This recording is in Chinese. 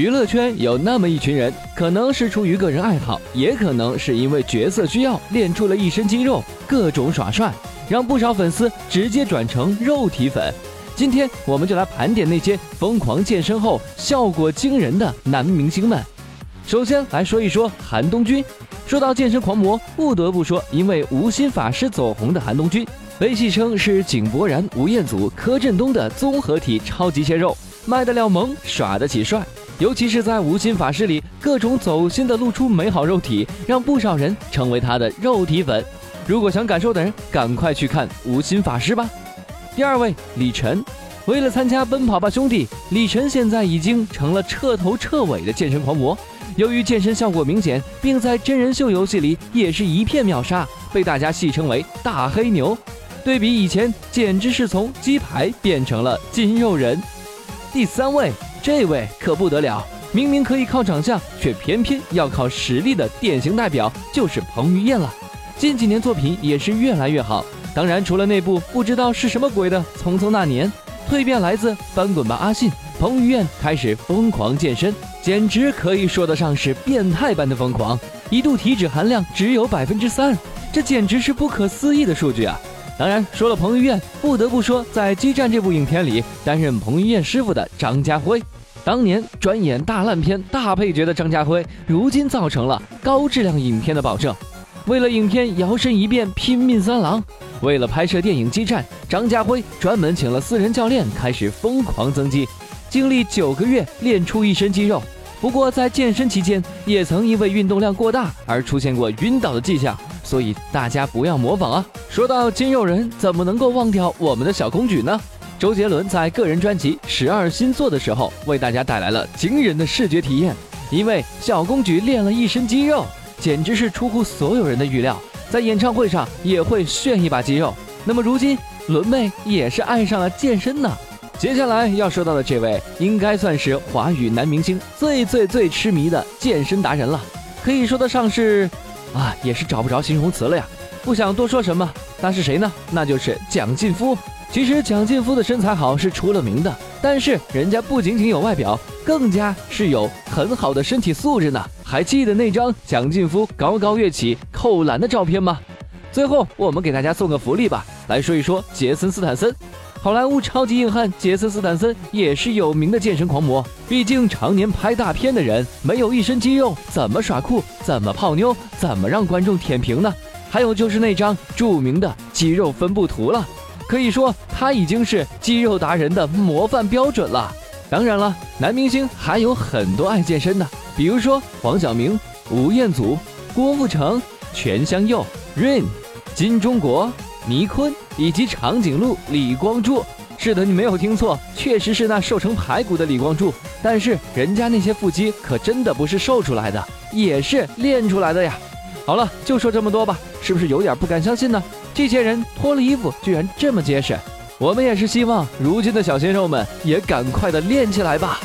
娱乐圈有那么一群人，可能是出于个人爱好，也可能是因为角色需要，练出了一身肌肉，各种耍帅，让不少粉丝直接转成肉体粉。今天我们就来盘点那些疯狂健身后效果惊人的男明星们。首先来说一说韩东君。说到健身狂魔，不得不说，因为无心法师走红的韩东君，被戏称是井柏然、吴彦祖、柯震东的综合体超级鲜肉，卖得了萌，耍得起帅。尤其是在无心法师里，各种走心的露出美好肉体，让不少人成为他的肉体粉。如果想感受的人，赶快去看无心法师吧。第二位李晨，为了参加《奔跑吧兄弟》，李晨现在已经成了彻头彻尾的健身狂魔。由于健身效果明显，并在真人秀游戏里也是一片秒杀，被大家戏称为“大黑牛”。对比以前，简直是从鸡排变成了筋肉人。第三位，这位可不得了，明明可以靠长相，却偏偏要靠实力的典型代表就是彭于晏了。近几年作品也是越来越好，当然除了那部不知道是什么鬼的《匆匆那年》，蜕变来自《翻滚吧，阿信》。彭于晏开始疯狂健身，简直可以说得上是变态般的疯狂，一度体脂含量只有百分之三，这简直是不可思议的数据啊！当然，说了彭于晏，不得不说在《激战》这部影片里担任彭于晏师傅的张家辉，当年专演大烂片大配角的张家辉，如今造成了高质量影片的保证。为了影片摇身一变拼命三郎，为了拍摄电影《激战》，张家辉专门请了私人教练，开始疯狂增肌。经历九个月练出一身肌肉，不过在健身期间也曾因为运动量过大而出现过晕倒的迹象，所以大家不要模仿啊！说到筋肉人，怎么能够忘掉我们的小公举呢？周杰伦在个人专辑《十二星座》的时候，为大家带来了惊人的视觉体验，因为小公举练了一身肌肉，简直是出乎所有人的预料，在演唱会上也会炫一把肌肉。那么如今，伦妹也是爱上了健身呢。接下来要说到的这位，应该算是华语男明星最最最痴迷的健身达人了，可以说得上是，啊，也是找不着形容词了呀。不想多说什么，那是谁呢？那就是蒋劲夫。其实蒋劲夫的身材好是出了名的，但是人家不仅仅有外表，更加是有很好的身体素质呢。还记得那张蒋劲夫高高跃起扣篮的照片吗？最后我们给大家送个福利吧，来说一说杰森斯坦森。好莱坞超级硬汉杰森斯坦森也是有名的健身狂魔，毕竟常年拍大片的人，没有一身肌肉怎么耍酷？怎么泡妞？怎么让观众舔屏呢？还有就是那张著名的肌肉分布图了，可以说他已经是肌肉达人的模范标准了。当然了，男明星还有很多爱健身的，比如说黄晓明、吴彦祖、郭富城、全香佑、Rain、金钟国。倪坤以及长颈鹿李光洙，是的，你没有听错，确实是那瘦成排骨的李光洙。但是人家那些腹肌可真的不是瘦出来的，也是练出来的呀。好了，就说这么多吧，是不是有点不敢相信呢？这些人脱了衣服居然这么结实，我们也是希望如今的小鲜肉们也赶快的练起来吧。